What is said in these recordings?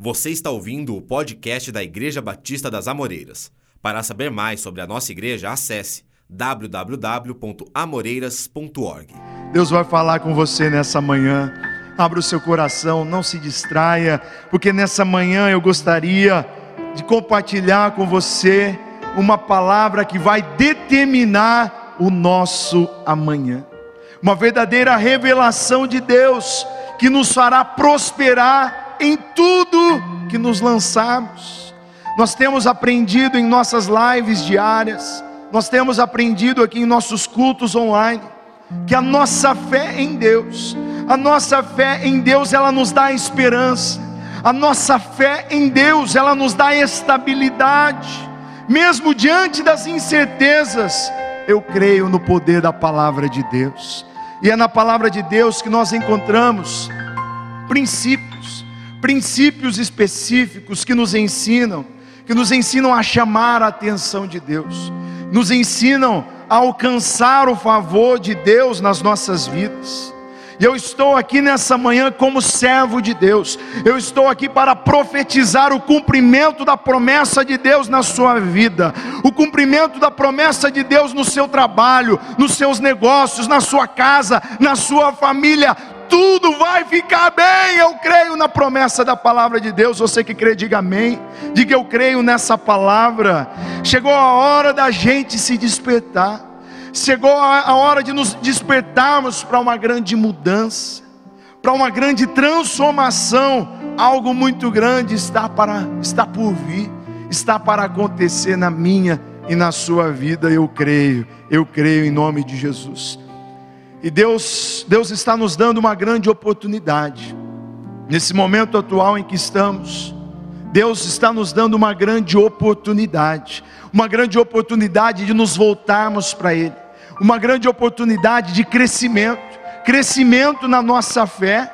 Você está ouvindo o podcast da Igreja Batista das Amoreiras. Para saber mais sobre a nossa igreja, acesse www.amoreiras.org. Deus vai falar com você nessa manhã. Abra o seu coração, não se distraia, porque nessa manhã eu gostaria de compartilhar com você uma palavra que vai determinar o nosso amanhã. Uma verdadeira revelação de Deus que nos fará prosperar em tudo que nos lançarmos. Nós temos aprendido em nossas lives diárias, nós temos aprendido aqui em nossos cultos online, que a nossa fé em Deus, a nossa fé em Deus, ela nos dá esperança, a nossa fé em Deus, ela nos dá estabilidade, mesmo diante das incertezas, eu creio no poder da palavra de Deus, e é na palavra de Deus que nós encontramos princípios, princípios específicos que nos ensinam, que nos ensinam a chamar a atenção de Deus, nos ensinam a alcançar o favor de Deus nas nossas vidas. E eu estou aqui nessa manhã como servo de Deus. Eu estou aqui para profetizar o cumprimento da promessa de Deus na sua vida, o cumprimento da promessa de Deus no seu trabalho, nos seus negócios, na sua casa, na sua família tudo vai ficar bem. Eu creio na promessa da palavra de Deus. Você que crê, diga amém. Diga eu creio nessa palavra. Chegou a hora da gente se despertar. Chegou a hora de nos despertarmos para uma grande mudança, para uma grande transformação. Algo muito grande está para está por vir, está para acontecer na minha e na sua vida. Eu creio. Eu creio em nome de Jesus. E Deus, Deus está nos dando uma grande oportunidade. Nesse momento atual em que estamos, Deus está nos dando uma grande oportunidade, uma grande oportunidade de nos voltarmos para Ele, uma grande oportunidade de crescimento, crescimento na nossa fé,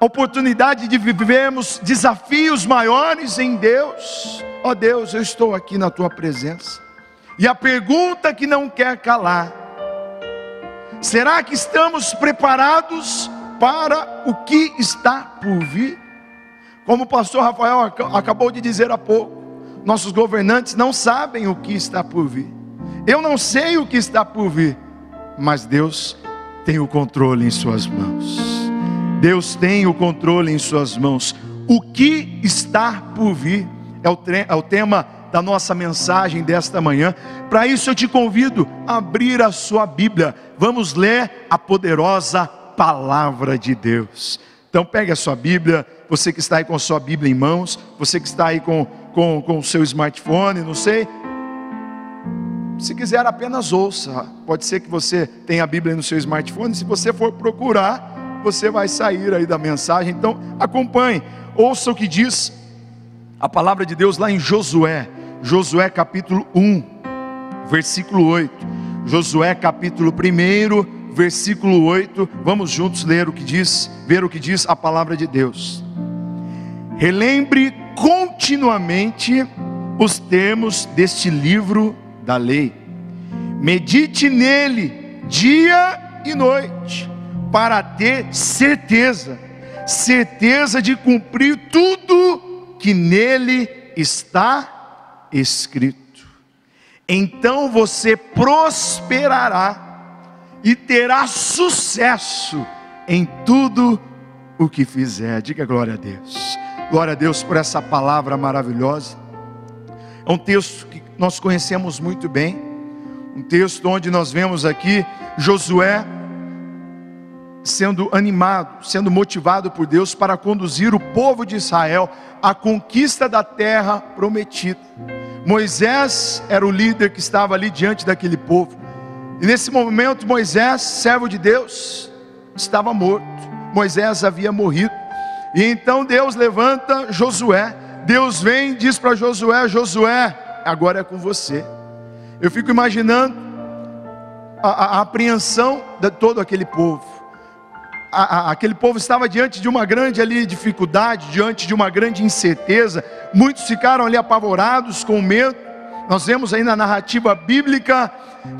oportunidade de vivermos desafios maiores em Deus. Ó oh Deus, eu estou aqui na tua presença. E a pergunta que não quer calar Será que estamos preparados para o que está por vir? Como o pastor Rafael acabou de dizer há pouco, nossos governantes não sabem o que está por vir. Eu não sei o que está por vir, mas Deus tem o controle em Suas mãos. Deus tem o controle em Suas mãos. O que está por vir é o, é o tema da nossa mensagem desta manhã. Para isso eu te convido a abrir a sua Bíblia. Vamos ler a poderosa palavra de Deus. Então pegue a sua Bíblia, você que está aí com a sua Bíblia em mãos, você que está aí com, com, com o seu smartphone, não sei. Se quiser apenas ouça. Pode ser que você tenha a Bíblia no seu smartphone. Se você for procurar, você vai sair aí da mensagem. Então acompanhe, ouça o que diz a palavra de Deus lá em Josué, Josué capítulo 1, versículo 8. Josué capítulo 1, versículo 8. Vamos juntos ler o que diz, ver o que diz a palavra de Deus. Relembre continuamente os termos deste livro da lei. Medite nele dia e noite, para ter certeza, certeza de cumprir tudo que nele está escrito. Então você prosperará e terá sucesso em tudo o que fizer. Diga glória a Deus. Glória a Deus por essa palavra maravilhosa. É um texto que nós conhecemos muito bem. Um texto onde nós vemos aqui Josué sendo animado, sendo motivado por Deus para conduzir o povo de Israel à conquista da terra prometida. Moisés era o líder que estava ali diante daquele povo. E nesse momento, Moisés, servo de Deus, estava morto. Moisés havia morrido. E então Deus levanta Josué. Deus vem e diz para Josué: Josué, agora é com você. Eu fico imaginando a, a, a apreensão de todo aquele povo a, a, aquele povo estava diante de uma grande ali dificuldade, diante de uma grande incerteza. Muitos ficaram ali apavorados com medo. Nós vemos aí na narrativa bíblica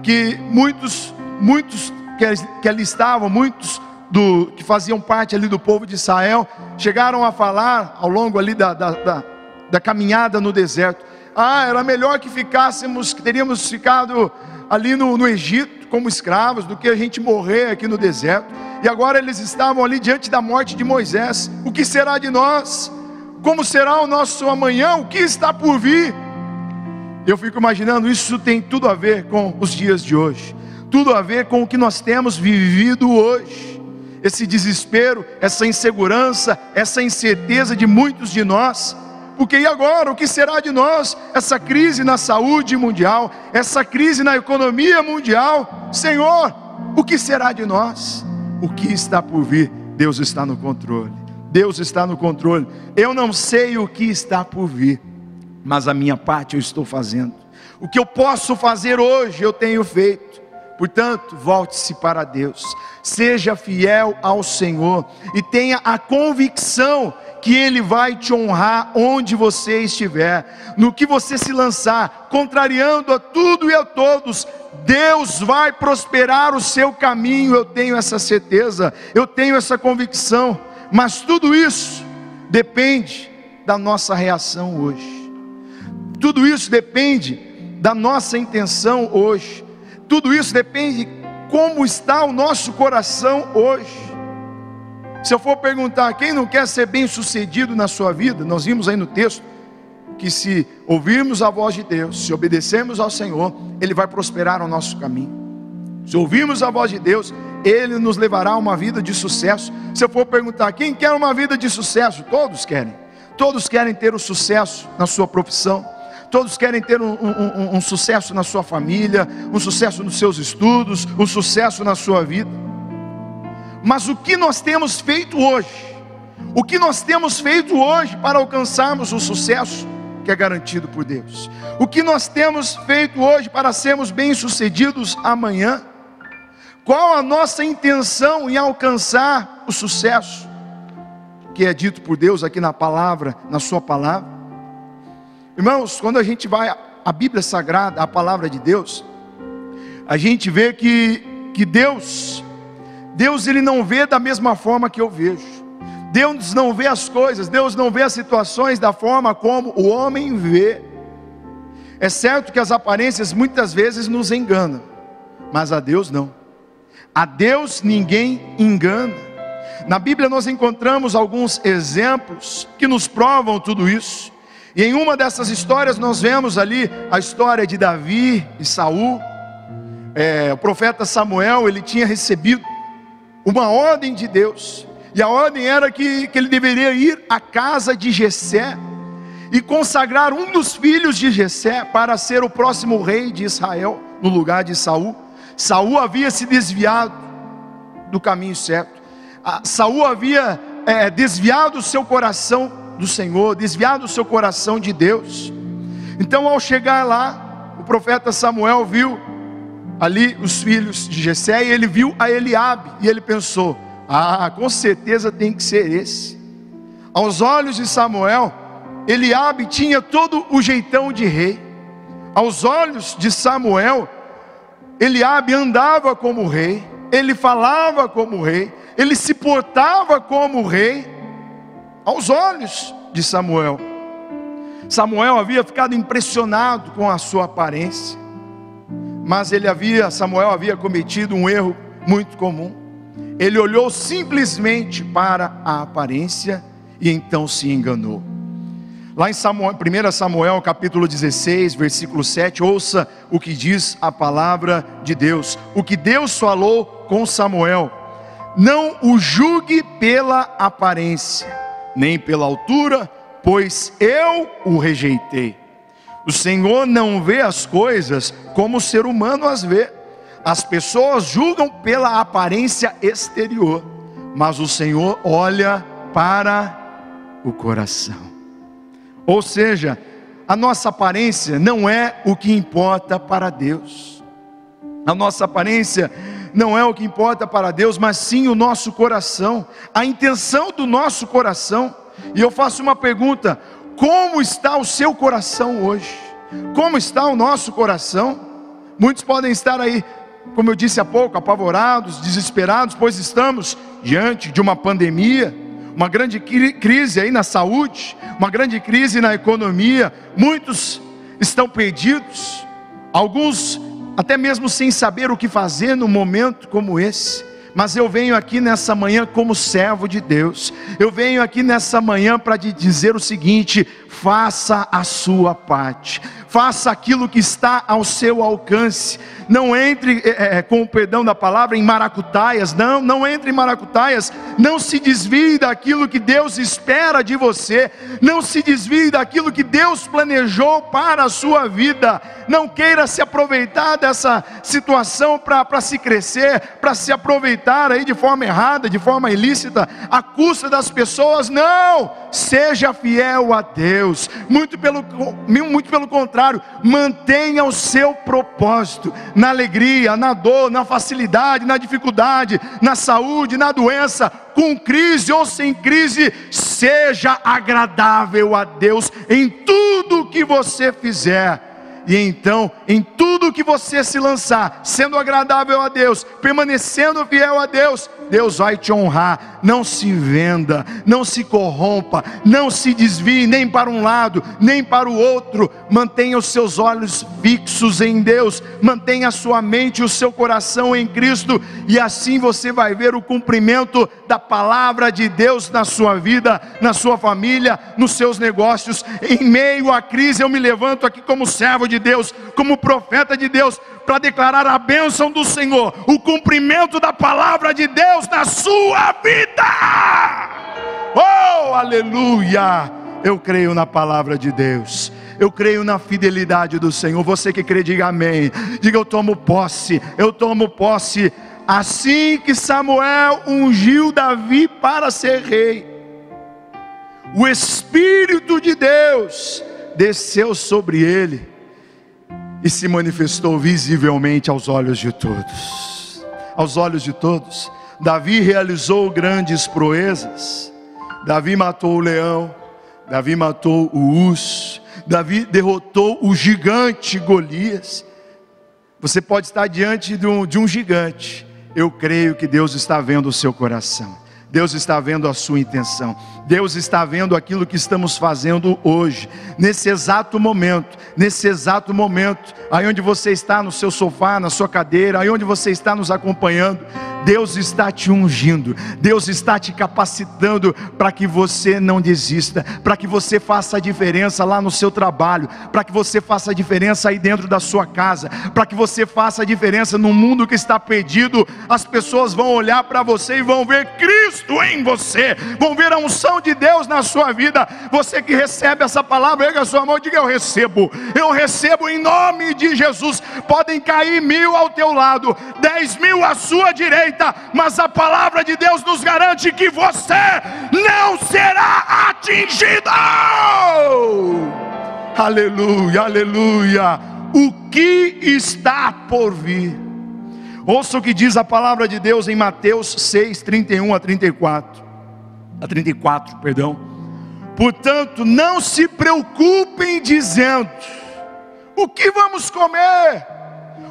que muitos, muitos que, que ali estavam, muitos do, que faziam parte ali do povo de Israel chegaram a falar ao longo ali da, da, da, da caminhada no deserto. Ah, era melhor que ficássemos, que teríamos ficado ali no, no Egito como escravos, do que a gente morrer aqui no deserto. E agora eles estavam ali diante da morte de Moisés. O que será de nós? Como será o nosso amanhã? O que está por vir? Eu fico imaginando, isso tem tudo a ver com os dias de hoje, tudo a ver com o que nós temos vivido hoje. Esse desespero, essa insegurança, essa incerteza de muitos de nós porque e agora? O que será de nós? Essa crise na saúde mundial, essa crise na economia mundial. Senhor, o que será de nós? O que está por vir? Deus está no controle. Deus está no controle. Eu não sei o que está por vir, mas a minha parte eu estou fazendo. O que eu posso fazer hoje, eu tenho feito. Portanto, volte-se para Deus, seja fiel ao Senhor e tenha a convicção que Ele vai te honrar onde você estiver, no que você se lançar, contrariando a tudo e a todos, Deus vai prosperar o seu caminho, eu tenho essa certeza, eu tenho essa convicção, mas tudo isso depende da nossa reação hoje, tudo isso depende da nossa intenção hoje, tudo isso depende como está o nosso coração hoje. Se eu for perguntar quem não quer ser bem sucedido na sua vida, nós vimos aí no texto que se ouvirmos a voz de Deus, se obedecermos ao Senhor, Ele vai prosperar o nosso caminho. Se ouvirmos a voz de Deus, Ele nos levará a uma vida de sucesso. Se eu for perguntar quem quer uma vida de sucesso, todos querem. Todos querem ter o sucesso na sua profissão. Todos querem ter um, um, um sucesso na sua família, um sucesso nos seus estudos, um sucesso na sua vida. Mas o que nós temos feito hoje? O que nós temos feito hoje para alcançarmos o sucesso que é garantido por Deus? O que nós temos feito hoje para sermos bem-sucedidos amanhã? Qual a nossa intenção em alcançar o sucesso que é dito por Deus aqui na palavra, na Sua palavra? Irmãos, quando a gente vai à Bíblia Sagrada, a palavra de Deus, a gente vê que, que Deus Deus ele não vê da mesma forma que eu vejo. Deus não vê as coisas, Deus não vê as situações da forma como o homem vê. É certo que as aparências muitas vezes nos enganam, mas a Deus não. A Deus ninguém engana. Na Bíblia nós encontramos alguns exemplos que nos provam tudo isso. E em uma dessas histórias nós vemos ali a história de Davi e Saul. É, o profeta Samuel ele tinha recebido uma ordem de Deus, e a ordem era que, que ele deveria ir à casa de Jessé e consagrar um dos filhos de Jessé para ser o próximo rei de Israel no lugar de Saul. Saul havia se desviado do caminho certo. Saul havia é, desviado o seu coração do Senhor, desviado o seu coração de Deus. Então, ao chegar lá, o profeta Samuel viu ali os filhos de Jessé e ele viu a Eliabe e ele pensou: "Ah, com certeza tem que ser esse". Aos olhos de Samuel, Eliabe tinha todo o jeitão de rei. Aos olhos de Samuel, Eliabe andava como rei, ele falava como rei, ele se portava como rei. Aos olhos de Samuel, Samuel havia ficado impressionado com a sua aparência mas ele havia, Samuel havia cometido um erro muito comum. Ele olhou simplesmente para a aparência e então se enganou. Lá em Samuel, 1 Samuel capítulo 16, versículo 7, ouça o que diz a palavra de Deus. O que Deus falou com Samuel: Não o julgue pela aparência, nem pela altura, pois eu o rejeitei. O Senhor não vê as coisas como o ser humano as vê. As pessoas julgam pela aparência exterior, mas o Senhor olha para o coração. Ou seja, a nossa aparência não é o que importa para Deus. A nossa aparência não é o que importa para Deus, mas sim o nosso coração, a intenção do nosso coração. E eu faço uma pergunta: como está o seu coração hoje? Como está o nosso coração? Muitos podem estar aí como eu disse há pouco, apavorados, desesperados, pois estamos diante de uma pandemia, uma grande crise aí na saúde, uma grande crise na economia. Muitos estão perdidos, alguns até mesmo sem saber o que fazer num momento como esse. Mas eu venho aqui nessa manhã como servo de Deus. Eu venho aqui nessa manhã para te dizer o seguinte: faça a sua parte faça aquilo que está ao seu alcance. Não entre, é, com o perdão da palavra, em maracutaias. Não, não entre em maracutaias. Não se desvie daquilo que Deus espera de você. Não se desvie daquilo que Deus planejou para a sua vida. Não queira se aproveitar dessa situação para se crescer, para se aproveitar aí de forma errada, de forma ilícita, à custa das pessoas. Não! Seja fiel a Deus. Muito pelo, muito pelo contrário contrário, mantenha o seu propósito na alegria, na dor, na facilidade, na dificuldade, na saúde, na doença, com crise ou sem crise, seja agradável a Deus em tudo que você fizer. E então, em tudo que você se lançar, sendo agradável a Deus, permanecendo fiel a Deus, Deus vai te honrar. Não se venda, não se corrompa, não se desvie nem para um lado, nem para o outro. Mantenha os seus olhos fixos em Deus, mantenha a sua mente e o seu coração em Cristo, e assim você vai ver o cumprimento da palavra de Deus na sua vida, na sua família, nos seus negócios. Em meio à crise, eu me levanto aqui como servo de Deus, como profeta de Deus, para declarar a bênção do Senhor, o cumprimento da palavra de Deus na sua vida. Oh, aleluia! Eu creio na palavra de Deus. Eu creio na fidelidade do Senhor. Você que crê, diga amém. Diga eu tomo posse. Eu tomo posse. Assim que Samuel ungiu Davi para ser rei, o Espírito de Deus desceu sobre ele e se manifestou visivelmente aos olhos de todos. Aos olhos de todos. Davi realizou grandes proezas. Davi matou o leão, Davi matou o urso, Davi derrotou o gigante Golias. Você pode estar diante de um, de um gigante. Eu creio que Deus está vendo o seu coração. Deus está vendo a sua intenção. Deus está vendo aquilo que estamos fazendo hoje, nesse exato momento, nesse exato momento, aí onde você está no seu sofá, na sua cadeira, aí onde você está nos acompanhando. Deus está te ungindo, Deus está te capacitando para que você não desista, para que você faça a diferença lá no seu trabalho, para que você faça a diferença aí dentro da sua casa, para que você faça a diferença no mundo que está perdido. As pessoas vão olhar para você e vão ver Cristo em você, vão ver a unção de Deus na sua vida. Você que recebe essa palavra, erga a sua mão e diga: Eu recebo, eu recebo em nome de Jesus. Podem cair mil ao teu lado, dez mil à sua direita mas a palavra de Deus nos garante que você não será atingido. Aleluia, aleluia. O que está por vir? Ouça o que diz a palavra de Deus em Mateus 6, 31 a 34. A 34, perdão. Portanto, não se preocupem dizendo: o que vamos comer?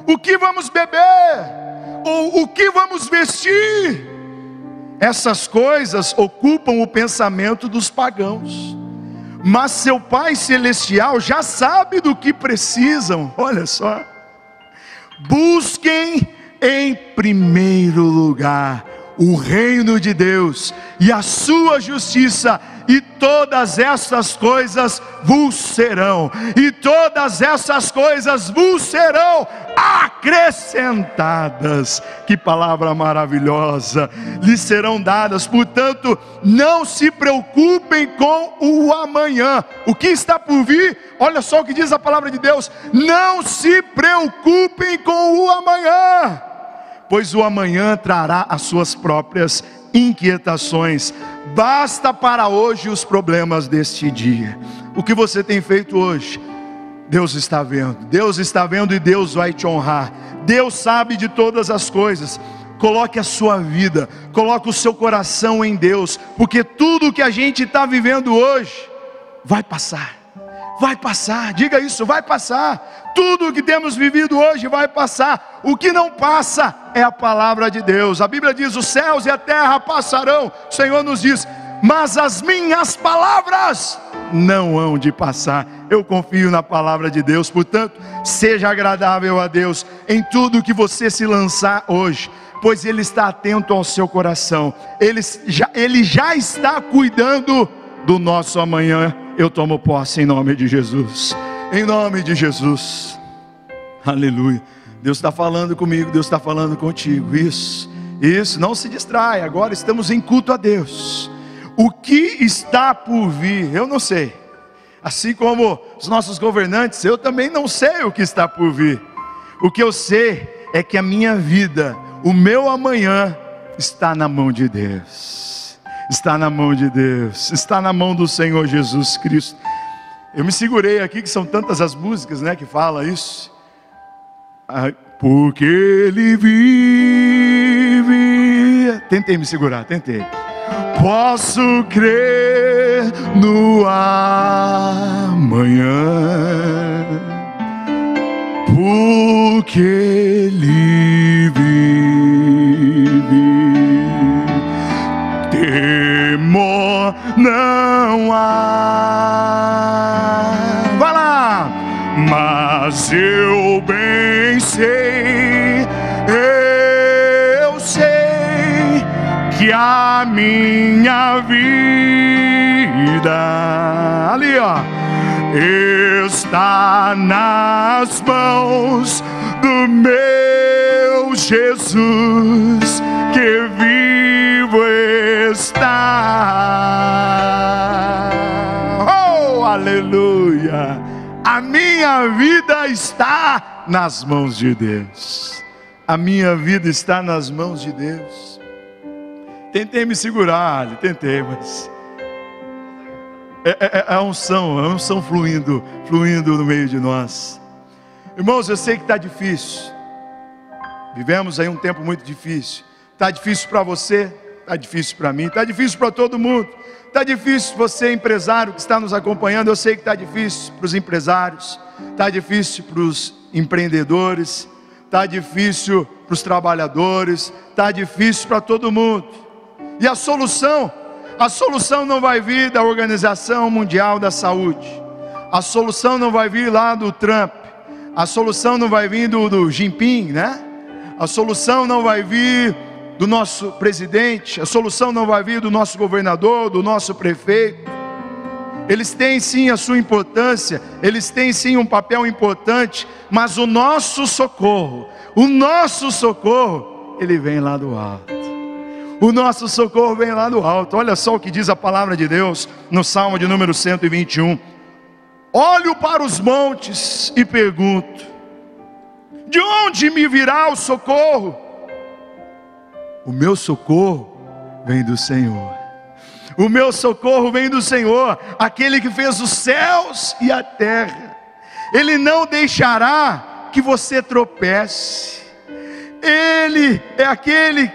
O que vamos beber? ou o que vamos vestir. Essas coisas ocupam o pensamento dos pagãos. Mas seu Pai celestial já sabe do que precisam. Olha só. Busquem em primeiro lugar o reino de Deus e a sua justiça, e todas essas coisas vos serão, e todas essas coisas vos serão acrescentadas. Que palavra maravilhosa! Lhes serão dadas, portanto, não se preocupem com o amanhã. O que está por vir? Olha só o que diz a palavra de Deus: não se preocupem com o amanhã pois o amanhã trará as suas próprias inquietações. Basta para hoje os problemas deste dia. O que você tem feito hoje? Deus está vendo, Deus está vendo e Deus vai te honrar. Deus sabe de todas as coisas. Coloque a sua vida, coloque o seu coração em Deus, porque tudo que a gente está vivendo hoje vai passar vai passar, diga isso, vai passar. Tudo o que temos vivido hoje vai passar. O que não passa é a palavra de Deus. A Bíblia diz: os céus e a terra passarão. O Senhor nos diz: mas as minhas palavras não hão de passar. Eu confio na palavra de Deus, portanto, seja agradável a Deus em tudo que você se lançar hoje, pois Ele está atento ao seu coração, Ele já, Ele já está cuidando do nosso amanhã. Eu tomo posse em nome de Jesus, em nome de Jesus, aleluia. Deus está falando comigo, Deus está falando contigo, isso, isso, não se distrai, agora estamos em culto a Deus. O que está por vir, eu não sei. Assim como os nossos governantes, eu também não sei o que está por vir. O que eu sei é que a minha vida, o meu amanhã, está na mão de Deus. Está na mão de Deus, está na mão do Senhor Jesus Cristo. Eu me segurei aqui, que são tantas as músicas né, que fala isso. Porque Ele vive. Tentei me segurar, tentei posso crer no amanhã, porque Ele vive. Não há. Vai lá, mas eu bem sei que a minha vida ali ó está nas mãos do meu Jesus que está. Oh, aleluia! A minha vida está nas mãos de Deus. A minha vida está nas mãos de Deus. Tentei me segurar, tentei, mas é, é, é, é a unção, é a unção fluindo, fluindo no meio de nós. Irmãos, eu sei que está difícil. Vivemos aí um tempo muito difícil. Está difícil para você, está difícil para mim, está difícil para todo mundo. Está difícil você, empresário que está nos acompanhando. Eu sei que está difícil para os empresários, está difícil para os empreendedores, está difícil para os trabalhadores, está difícil para todo mundo. E a solução? A solução não vai vir da Organização Mundial da Saúde. A solução não vai vir lá do Trump. A solução não vai vir do, do Jinping, né? A solução não vai vir do nosso presidente. A solução não vai vir do nosso governador, do nosso prefeito. Eles têm sim a sua importância, eles têm sim um papel importante, mas o nosso socorro, o nosso socorro, ele vem lá do alto. O nosso socorro vem lá do alto. Olha só o que diz a palavra de Deus no Salmo de número 121. Olho para os montes e pergunto: De onde me virá o socorro? O meu socorro vem do Senhor. O meu socorro vem do Senhor, aquele que fez os céus e a terra. Ele não deixará que você tropece. Ele é aquele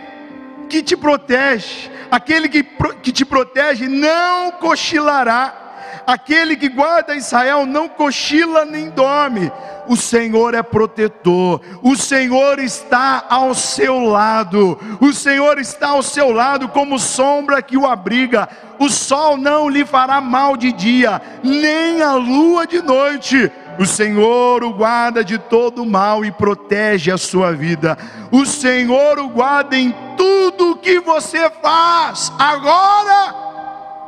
que te protege, aquele que, que te protege não cochilará, aquele que guarda Israel não cochila nem dorme. O Senhor é protetor, o Senhor está ao seu lado, o Senhor está ao seu lado como sombra que o abriga. O sol não lhe fará mal de dia, nem a lua de noite o Senhor o guarda de todo mal e protege a sua vida. O Senhor o guarda em tudo que você faz, agora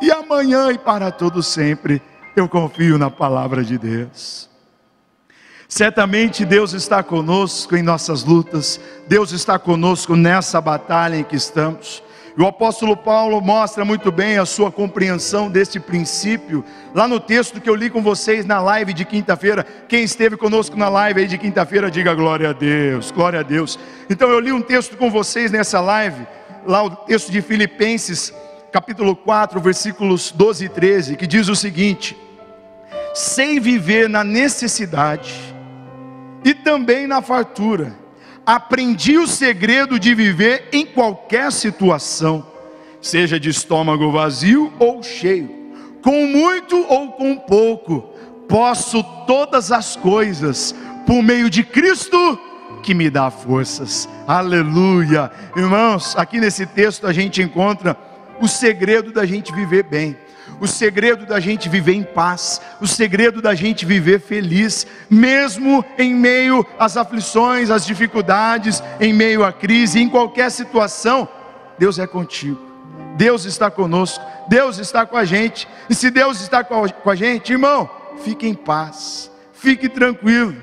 e amanhã e para todo sempre. Eu confio na palavra de Deus. Certamente Deus está conosco em nossas lutas, Deus está conosco nessa batalha em que estamos. O apóstolo Paulo mostra muito bem a sua compreensão deste princípio, lá no texto que eu li com vocês na live de quinta-feira. Quem esteve conosco na live aí de quinta-feira, diga glória a Deus, glória a Deus. Então eu li um texto com vocês nessa live, lá o texto de Filipenses, capítulo 4, versículos 12 e 13, que diz o seguinte: Sei viver na necessidade e também na fartura aprendi o segredo de viver em qualquer situação, seja de estômago vazio ou cheio, com muito ou com pouco, posso todas as coisas por meio de Cristo que me dá forças. Aleluia. Irmãos, aqui nesse texto a gente encontra o segredo da gente viver bem o segredo da gente viver em paz, o segredo da gente viver feliz, mesmo em meio às aflições, às dificuldades, em meio à crise, em qualquer situação, Deus é contigo, Deus está conosco, Deus está com a gente, e se Deus está com a gente, irmão, fique em paz, fique tranquilo,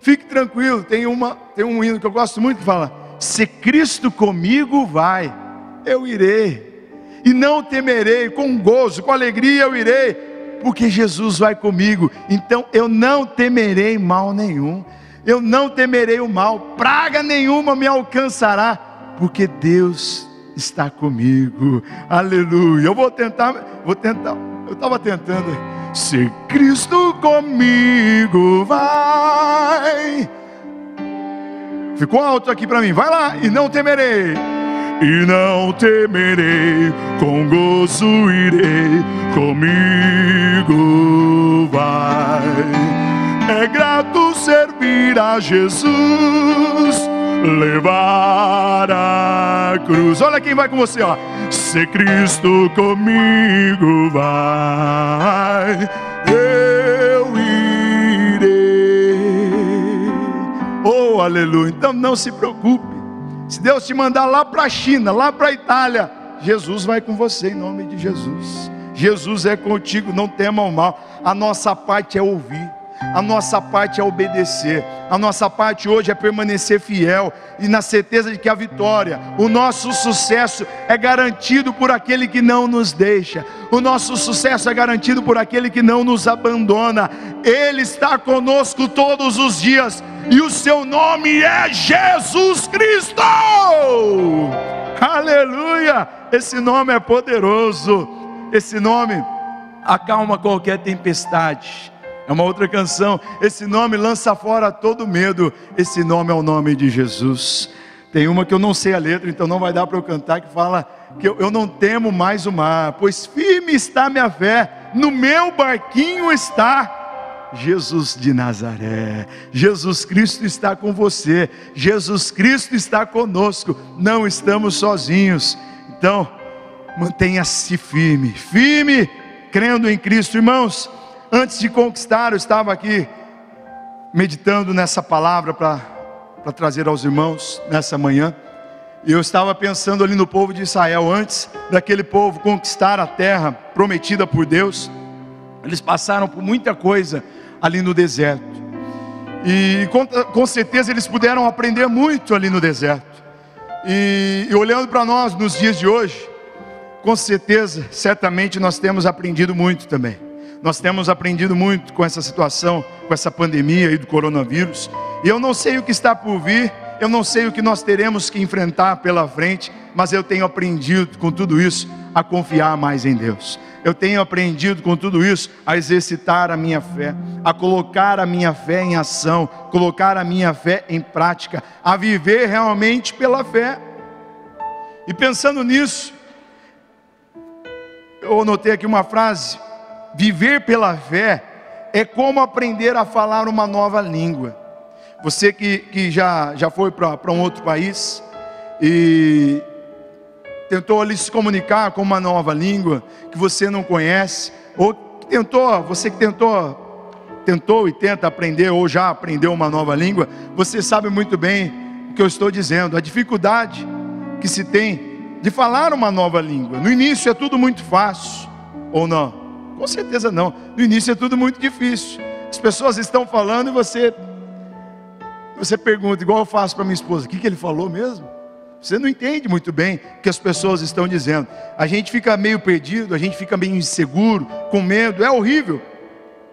fique tranquilo. Tem, uma, tem um hino que eu gosto muito que fala: Se Cristo comigo vai, eu irei e não temerei, com gozo, com alegria eu irei, porque Jesus vai comigo, então eu não temerei mal nenhum, eu não temerei o mal, praga nenhuma me alcançará, porque Deus está comigo, aleluia. Eu vou tentar, vou tentar, eu estava tentando, se Cristo comigo vai, ficou alto aqui para mim, vai lá, e não temerei e não temerei, com gozo irei, comigo vai. É grato servir a Jesus, levar a cruz. Olha quem vai com você, ó. Se Cristo comigo vai, eu irei. Oh, aleluia. Então não se preocupe se Deus te mandar lá para a China, lá para a Itália, Jesus vai com você em nome de Jesus. Jesus é contigo, não tema o mal. A nossa parte é ouvir, a nossa parte é obedecer, a nossa parte hoje é permanecer fiel e na certeza de que a vitória, o nosso sucesso é garantido por aquele que não nos deixa, o nosso sucesso é garantido por aquele que não nos abandona, Ele está conosco todos os dias e o seu nome é Jesus Cristo. Aleluia! Esse nome é poderoso. Esse nome acalma qualquer tempestade. É uma outra canção. Esse nome lança fora todo medo. Esse nome é o nome de Jesus. Tem uma que eu não sei a letra, então não vai dar para eu cantar, que fala que eu, eu não temo mais o mar, pois firme está minha fé, no meu barquinho está Jesus de Nazaré. Jesus Cristo está com você. Jesus Cristo está conosco. Não estamos sozinhos. Então, mantenha-se firme, firme, crendo em Cristo, irmãos. Antes de conquistar, eu estava aqui meditando nessa palavra para trazer aos irmãos nessa manhã. E eu estava pensando ali no povo de Israel, antes daquele povo conquistar a terra prometida por Deus. Eles passaram por muita coisa ali no deserto. E com, com certeza eles puderam aprender muito ali no deserto. E, e olhando para nós nos dias de hoje, com certeza, certamente nós temos aprendido muito também. Nós temos aprendido muito com essa situação, com essa pandemia aí do coronavírus. E eu não sei o que está por vir, eu não sei o que nós teremos que enfrentar pela frente, mas eu tenho aprendido com tudo isso a confiar mais em Deus. Eu tenho aprendido com tudo isso a exercitar a minha fé, a colocar a minha fé em ação, colocar a minha fé em prática, a viver realmente pela fé. E pensando nisso, eu anotei aqui uma frase: viver pela fé é como aprender a falar uma nova língua. Você que, que já, já foi para um outro país e tentou ali se comunicar com uma nova língua que você não conhece, ou tentou, você que tentou, tentou e tenta aprender, ou já aprendeu uma nova língua, você sabe muito bem o que eu estou dizendo, a dificuldade que se tem de falar uma nova língua. No início é tudo muito fácil, ou não? Com certeza não. No início é tudo muito difícil. As pessoas estão falando e você você pergunta, igual eu faço para minha esposa, o que, que ele falou mesmo? Você não entende muito bem o que as pessoas estão dizendo. A gente fica meio perdido, a gente fica meio inseguro, com medo, é horrível.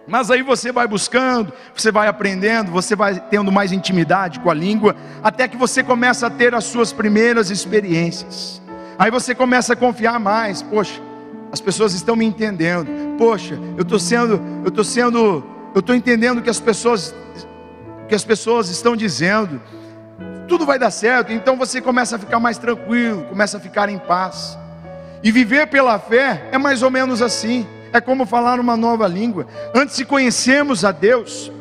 Mas aí você vai buscando, você vai aprendendo, você vai tendo mais intimidade com a língua, até que você começa a ter as suas primeiras experiências. Aí você começa a confiar mais, poxa, as pessoas estão me entendendo. Poxa, eu estou sendo, eu estou sendo, eu estou entendendo que as pessoas que as pessoas estão dizendo tudo vai dar certo. Então você começa a ficar mais tranquilo, começa a ficar em paz. E viver pela fé é mais ou menos assim. é como falar uma nova língua. Antes de conhecermos a Deus,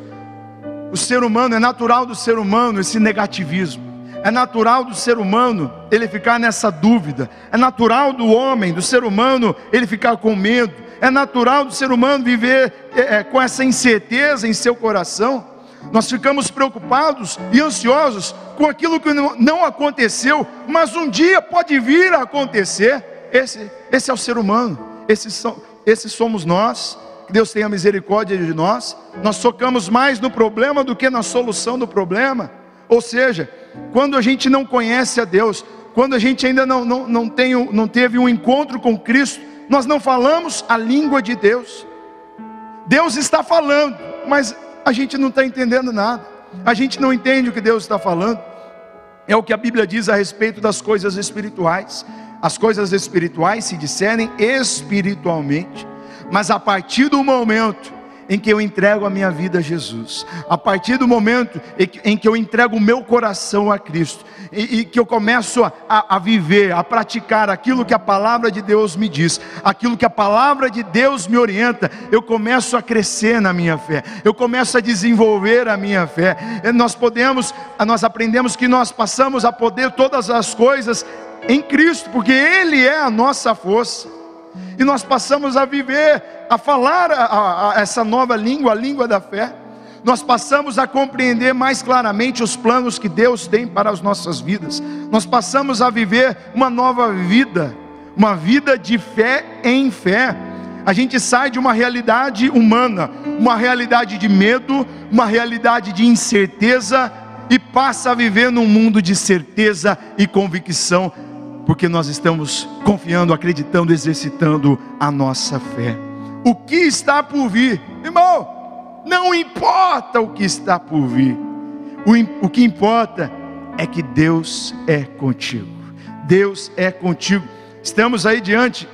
o ser humano, é natural do ser humano esse negativismo. É natural do ser humano ele ficar nessa dúvida. É natural do homem, do ser humano, ele ficar com medo. É natural do ser humano viver é, é, com essa incerteza em seu coração. Nós ficamos preocupados e ansiosos com aquilo que não aconteceu, mas um dia pode vir a acontecer. Esse, esse é o ser humano, esses, somos nós. Que Deus tenha misericórdia de nós. Nós focamos mais no problema do que na solução do problema. Ou seja, quando a gente não conhece a Deus, quando a gente ainda não, não, não, tem, não teve um encontro com Cristo, nós não falamos a língua de Deus. Deus está falando, mas a gente não está entendendo nada, a gente não entende o que Deus está falando. É o que a Bíblia diz a respeito das coisas espirituais. As coisas espirituais se discernem espiritualmente, mas a partir do momento em que eu entrego a minha vida a Jesus, a partir do momento em que eu entrego o meu coração a Cristo, e, e que eu começo a, a, viver, a praticar aquilo que a palavra de Deus me diz, aquilo que a palavra de Deus me orienta, eu começo a crescer na minha fé, eu começo a desenvolver a minha fé. Nós podemos, nós aprendemos que nós passamos a poder todas as coisas em Cristo, porque Ele é a nossa força, e nós passamos a viver a falar a, a, essa nova língua, a língua da fé, nós passamos a compreender mais claramente os planos que Deus tem para as nossas vidas, nós passamos a viver uma nova vida, uma vida de fé em fé. A gente sai de uma realidade humana, uma realidade de medo, uma realidade de incerteza e passa a viver num mundo de certeza e convicção, porque nós estamos confiando, acreditando, exercitando a nossa fé o que está por vir. Irmão, não importa o que está por vir, o, o que importa é que Deus é contigo. Deus é contigo. Estamos aí diante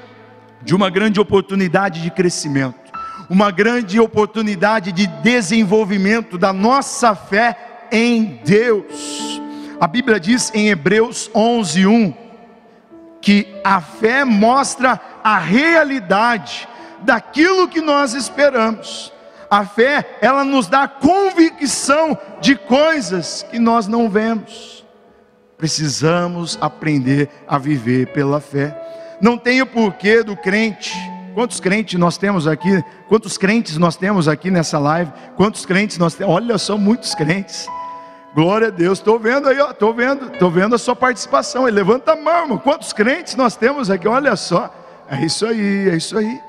de uma grande oportunidade de crescimento, uma grande oportunidade de desenvolvimento da nossa fé em Deus. A Bíblia diz em Hebreus 11:1 que a fé mostra a realidade daquilo que nós esperamos. A fé, ela nos dá convicção de coisas que nós não vemos. Precisamos aprender a viver pela fé. Não tem o porquê do crente. Quantos crentes nós temos aqui? Quantos crentes nós temos aqui nessa live? Quantos crentes nós temos? Olha só, muitos crentes. Glória a Deus. Estou vendo aí, estou vendo, estou vendo a sua participação. Ele levanta a mão, irmão. Quantos crentes nós temos aqui? Olha só. É isso aí, é isso aí.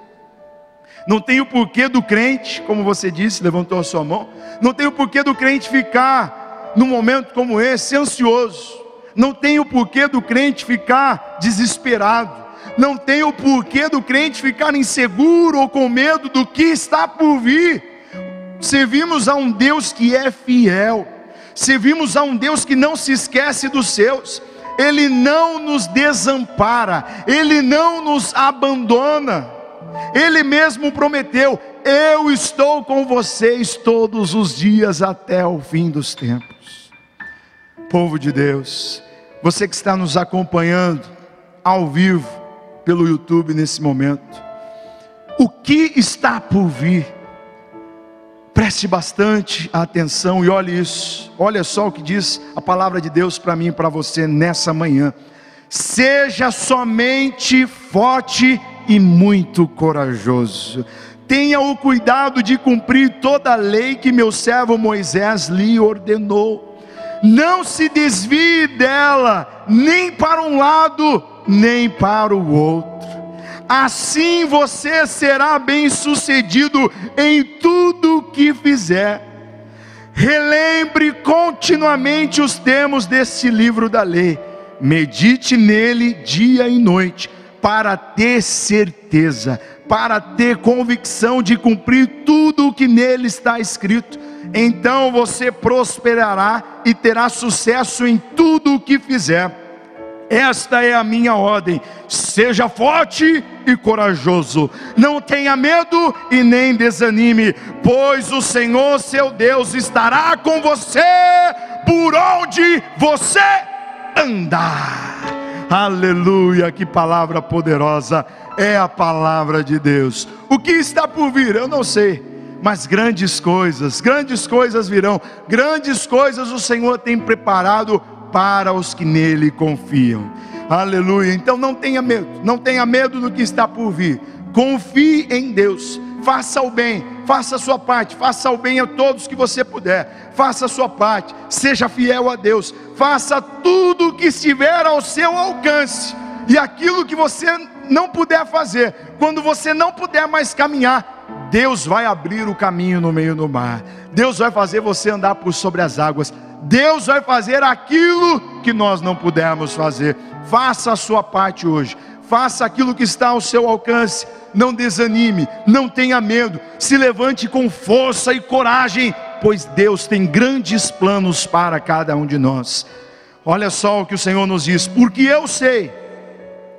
Não tem o porquê do crente, como você disse, levantou a sua mão. Não tem o porquê do crente ficar num momento como esse ansioso. Não tem o porquê do crente ficar desesperado. Não tem o porquê do crente ficar inseguro ou com medo do que está por vir. Servimos a um Deus que é fiel. Servimos a um Deus que não se esquece dos seus. Ele não nos desampara, ele não nos abandona. Ele mesmo prometeu: Eu estou com vocês todos os dias até o fim dos tempos. Povo de Deus, você que está nos acompanhando ao vivo pelo YouTube nesse momento, o que está por vir? Preste bastante atenção e olhe isso. Olha só o que diz a palavra de Deus para mim e para você nessa manhã. Seja somente forte e muito corajoso. Tenha o cuidado de cumprir toda a lei que meu servo Moisés lhe ordenou. Não se desvie dela, nem para um lado, nem para o outro. Assim você será bem-sucedido em tudo que fizer. Relembre continuamente os termos deste livro da lei. Medite nele dia e noite para ter certeza, para ter convicção de cumprir tudo o que nele está escrito. Então você prosperará e terá sucesso em tudo o que fizer. Esta é a minha ordem: seja forte e corajoso, não tenha medo e nem desanime, pois o Senhor seu Deus estará com você por onde você andar. Aleluia, que palavra poderosa. é a palavra de Deus. O que está por vir? Eu não sei mas grandes coisas, grandes coisas virão, grandes coisas o Senhor tem preparado para os que nele confiam. Aleluia. Então não tenha medo, não tenha medo do que está por vir. Confie em Deus. Faça o bem, faça a sua parte, faça o bem a todos que você puder. Faça a sua parte, seja fiel a Deus. Faça tudo o que estiver ao seu alcance. E aquilo que você não puder fazer, quando você não puder mais caminhar, Deus vai abrir o caminho no meio do mar. Deus vai fazer você andar por sobre as águas. Deus vai fazer aquilo que nós não pudermos fazer. Faça a sua parte hoje. Faça aquilo que está ao seu alcance. Não desanime, não tenha medo. Se levante com força e coragem, pois Deus tem grandes planos para cada um de nós. Olha só o que o Senhor nos diz: porque eu sei,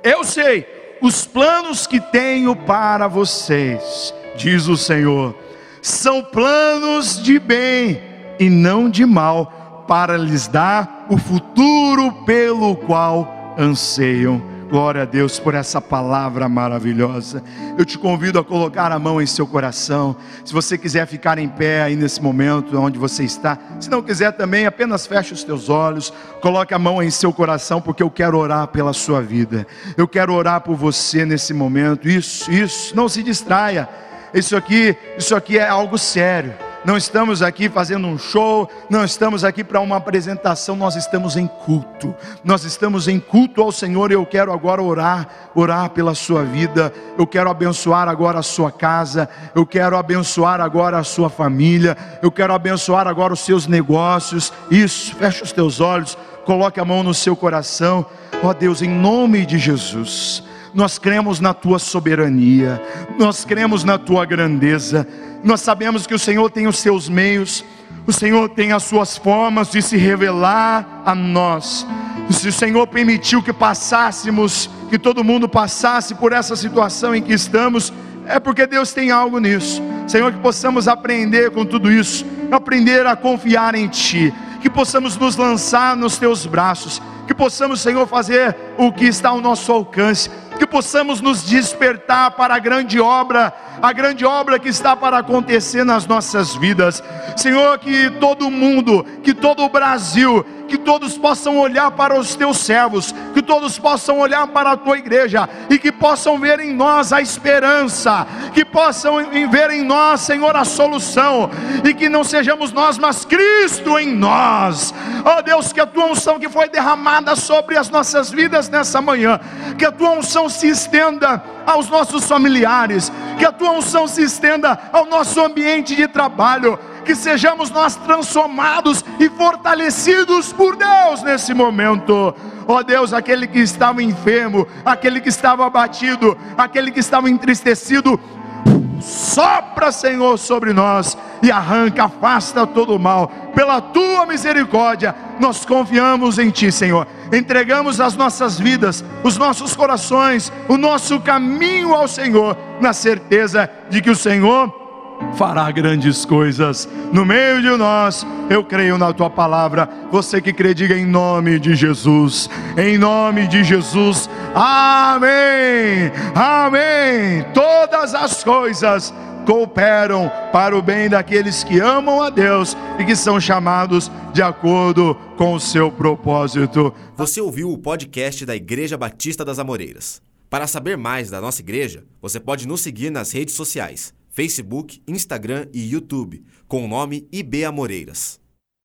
eu sei os planos que tenho para vocês, diz o Senhor, são planos de bem e não de mal, para lhes dar o futuro pelo qual anseiam. Glória a Deus por essa palavra maravilhosa. Eu te convido a colocar a mão em seu coração. Se você quiser ficar em pé aí nesse momento onde você está, se não quiser também, apenas feche os teus olhos, coloque a mão em seu coração, porque eu quero orar pela sua vida. Eu quero orar por você nesse momento. Isso, isso, não se distraia. Isso aqui, isso aqui é algo sério não estamos aqui fazendo um show, não estamos aqui para uma apresentação, nós estamos em culto. Nós estamos em culto ao Senhor e eu quero agora orar, orar pela sua vida. Eu quero abençoar agora a sua casa, eu quero abençoar agora a sua família, eu quero abençoar agora os seus negócios. Isso, feche os teus olhos, coloque a mão no seu coração. Ó oh Deus, em nome de Jesus, nós cremos na tua soberania, nós cremos na tua grandeza. Nós sabemos que o Senhor tem os seus meios, o Senhor tem as suas formas de se revelar a nós. Se o Senhor permitiu que passássemos, que todo mundo passasse por essa situação em que estamos, é porque Deus tem algo nisso. Senhor, que possamos aprender com tudo isso, aprender a confiar em Ti, que possamos nos lançar nos Teus braços, que possamos, Senhor, fazer o que está ao nosso alcance, que possamos nos despertar para a grande obra, a grande obra que está para acontecer nas nossas vidas. Senhor, que todo mundo, que todo o Brasil, que todos possam olhar para os teus servos, que todos possam olhar para a tua igreja e que possam ver em nós a esperança, que possam ver em nós, Senhor, a solução e que não sejamos nós, mas Cristo em nós. Ó oh, Deus, que a tua unção que foi derramada sobre as nossas vidas nessa manhã, que a tua unção se estenda aos nossos familiares, que a tua unção se estenda ao nosso ambiente de trabalho. Que sejamos nós transformados e fortalecidos por Deus nesse momento. Ó oh Deus, aquele que estava enfermo, aquele que estava abatido, aquele que estava entristecido, sopra, Senhor, sobre nós e arranca, afasta todo o mal. Pela tua misericórdia, nós confiamos em Ti, Senhor. Entregamos as nossas vidas, os nossos corações, o nosso caminho ao Senhor, na certeza de que o Senhor fará grandes coisas no meio de nós. Eu creio na tua palavra. Você que crê, diga em nome de Jesus. Em nome de Jesus. Amém. Amém. Todas as coisas cooperam para o bem daqueles que amam a Deus e que são chamados de acordo com o seu propósito. Você ouviu o podcast da Igreja Batista das Amoreiras. Para saber mais da nossa igreja, você pode nos seguir nas redes sociais Facebook, Instagram e YouTube, com o nome IB Amoreiras.